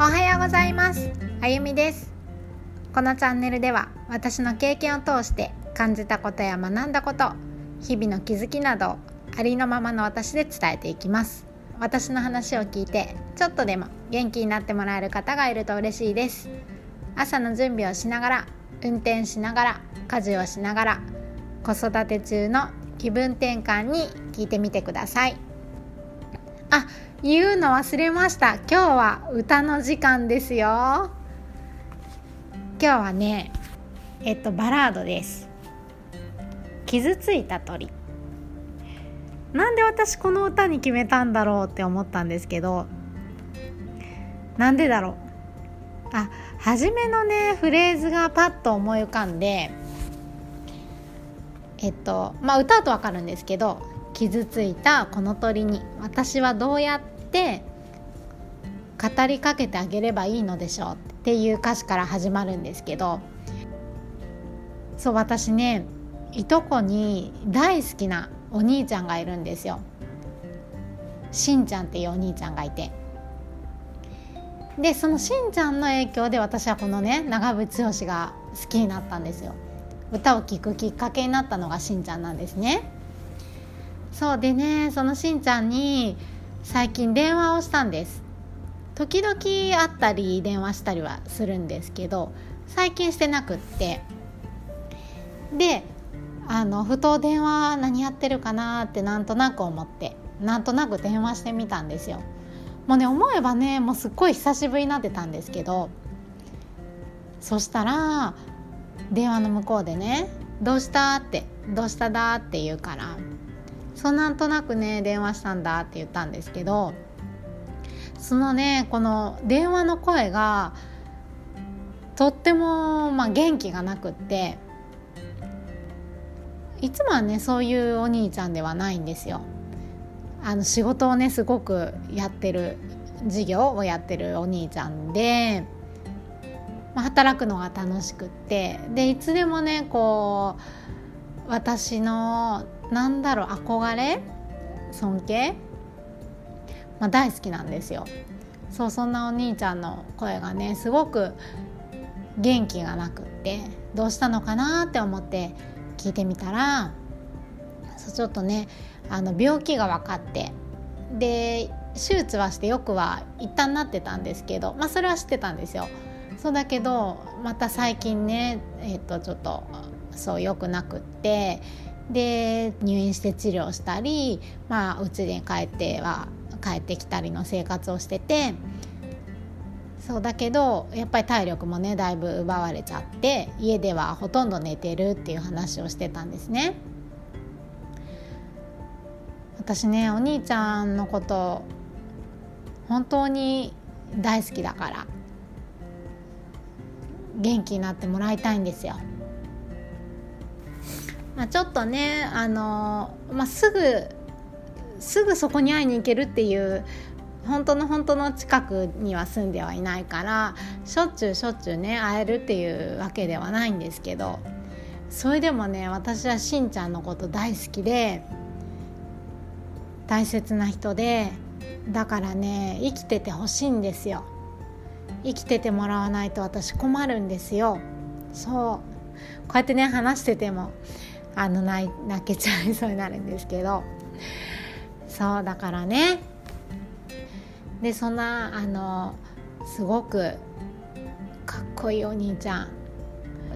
おはようございます。あゆみです。このチャンネルでは私の経験を通して感じたことや学んだこと日々の気づきなどありのままの私で伝えていきます。私の話を聞いてちょっとでも元気になってもらえる方がいると嬉しいです。朝の準備をしながら運転しながら家事をしながら子育て中の気分転換に聞いてみてください。あ言うの忘れました。今日は歌の時間ですよ。今日はねえっとバラードです。傷ついた鳥。なんで私この歌に決めたんだろうって思ったんですけどなんでだろう。あ初めのねフレーズがパッと思い浮かんでえっとまあ歌うと分かるんですけど傷ついたこの鳥に私はどうやって語りかけてあげればいいのでしょう？っていう歌詞から始まるんですけどそう私ねいとこに大好きなお兄ちゃんがいるんですよ。しんちゃんっていうお兄ちゃんがいて。でそのしんちゃんの影響で私はこのね長渕剛が好きになったんですよ。歌を聴くきっかけになったのがしんちゃんなんですね。そうでねそのしんちゃんに最近電話をしたんです時々会ったり電話したりはするんですけど最近してなくってであのふと電話何やってるかなってなんとなく思ってなんとなく電話してみたんですよもうね思えばねもうすっごい久しぶりになってたんですけどそしたら電話の向こうでね「どうした?」って「どうしただ?」って言うからそうなんとなくね電話したんだって言ったんですけどそのねこの電話の声がとっても、まあ、元気がなくっていつもはねそういうお兄ちゃんではないんですよ。あの仕事をねすごくやってる事業をやってるお兄ちゃんで、まあ、働くのが楽しくってでいつでもねこう私のなんだろう憧れ？尊敬、まあ、大好きなんですよ。そうそんなお兄ちゃんの声がねすごく元気がなくってどうしたのかなって思って聞いてみたらそうちょっとねあの病気が分かってで手術はしてよくは一旦なってたんですけどまあそれは知ってたんですよ。そうだけどまた最近ねえっ、とちょっとそう良くなくってで入院して治療したりまあうちに帰っては帰ってきたりの生活をしててそうだけどやっぱり体力もねだいぶ奪われちゃって家ではほとんど寝てるっていう話をしてたんですね。私ねお兄ちゃんのこと本当に大好きだから元気になってもらいたいんですよ。まあ、ちょっとねあの、まあ、すぐすぐそこに会いに行けるっていう本当の本当の近くには住んではいないからしょっちゅうしょっちゅうね会えるっていうわけではないんですけどそれでもね私はしんちゃんのこと大好きで大切な人でだからね生きててほしいんですよ生きててもらわないと私困るんですよ。そう。こうやってね話しててもあの泣泣けちゃいそうになるんですけど。そうだからね。でそんなあのすごくかっこいいお兄ちゃん。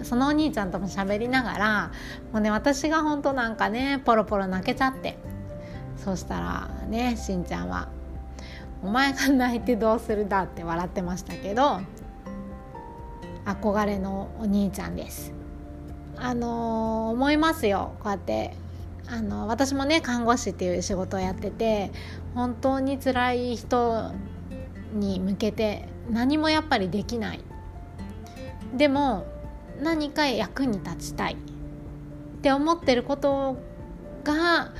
そのお兄ちゃんとも喋りながらもうね私が本当なんかねポロポロ泣けちゃって。そしたらねしんちゃんは「お前が泣いてどうするだ」って笑ってましたけど憧れのお兄ちゃんです。あの思いますよ。こうやってあの私もね看護師っていう仕事をやってて本当に辛い人に向けて何もやっぱりできない。でも何か役に立ちたい。って思ってることが、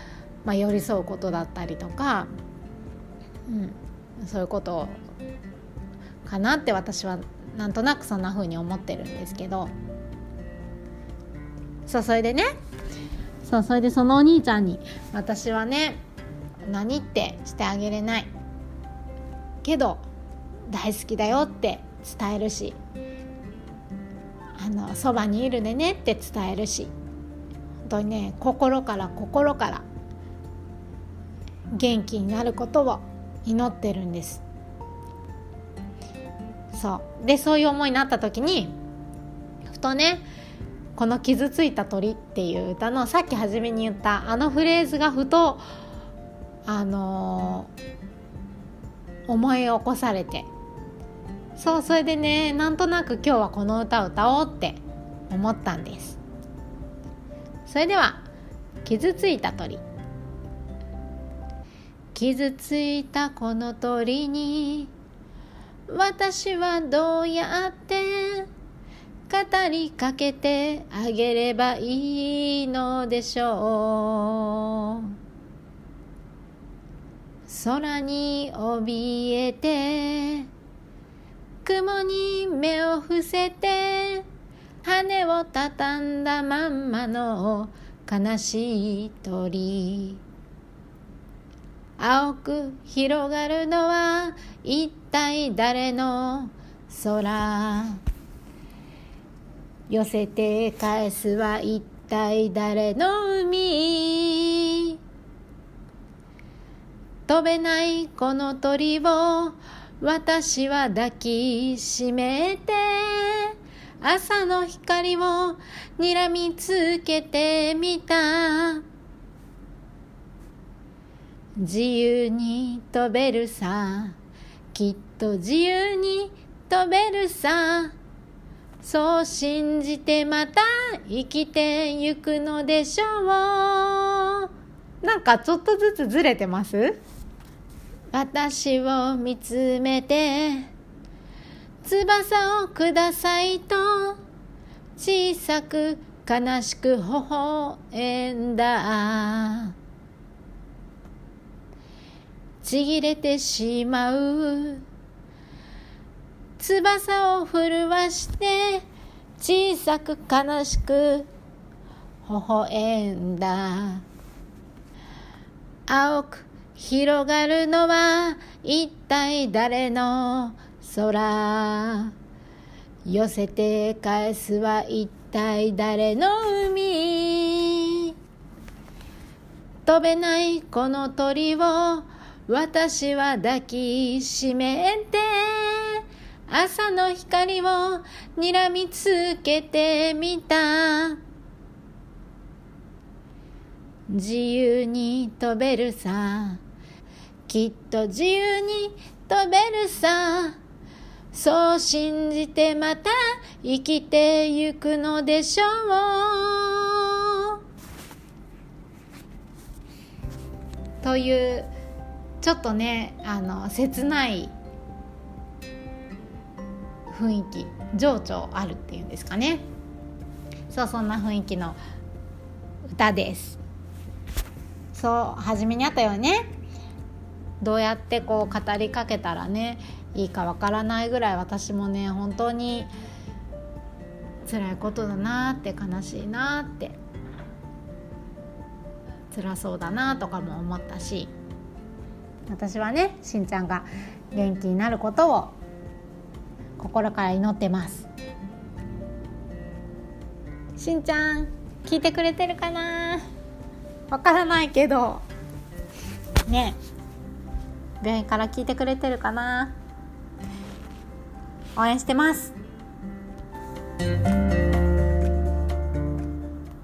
まあ、寄り添うことだったりとか、うん、そういうことかなって私はなんとなくそんな風に思ってるんですけど。そうそれでね。そうそれでそのお兄ちゃんに。私はね何ってしてあげれない。けど大好きだよって伝えるし。あのそばにいるでねって伝えるし。本当にね心から心から元気になることを祈ってるんです。そう。でそういう思いになった時にふとねこの「傷ついた鳥」っていう歌のさっき初めに言ったあのフレーズがふとあのー、思い起こされて。そうそれでねなんとなく今日はこの歌を歌おうって思ったんです。それでは「傷ついた鳥」傷ついたこの鳥に私はどうやって語りかけてあげればいいのでしょう。空に怯えて雲に目を伏せて羽を畳んだまんまの悲しい鳥。青く広がるのは一体誰の空？寄せて返すは一体誰の海？飛べないこの鳥を私は抱きしめて朝の光を睨みつけてみた。自由に飛べるさ。きっと自由に飛べるさ。そう信じてまた生きてゆくのでしょう。なんかちょっとずつずれてます？私を見つめて。翼をくださいと。小さく悲しく微笑んだ。ちぎれてしまう。翼を震わして小さく悲しく微笑んだ。青く広がるのは一体誰の空？寄せて返すは一体誰の海？飛べないこの鳥を私は抱きしめて朝の光を睨みつけてみた。自由に飛べるさ。きっと自由に飛べるさ。そう信じてまた生きてゆくのでしょう。というちょっとねあの切ない雰囲気情緒あるっていうんですかね。そうそんな雰囲気の歌です。そう初めにあったよね。どうやってこう語りかけたらねいいかわからないぐらい私もね本当に辛いことだなって悲しいなって辛そうだなとかも思ったし。私はねしんちゃんが元気になることを心から祈ってます。しんちゃん聞いてくれてるかな？わからないけど。ね。病院から聞いてくれてるかな？応援してます。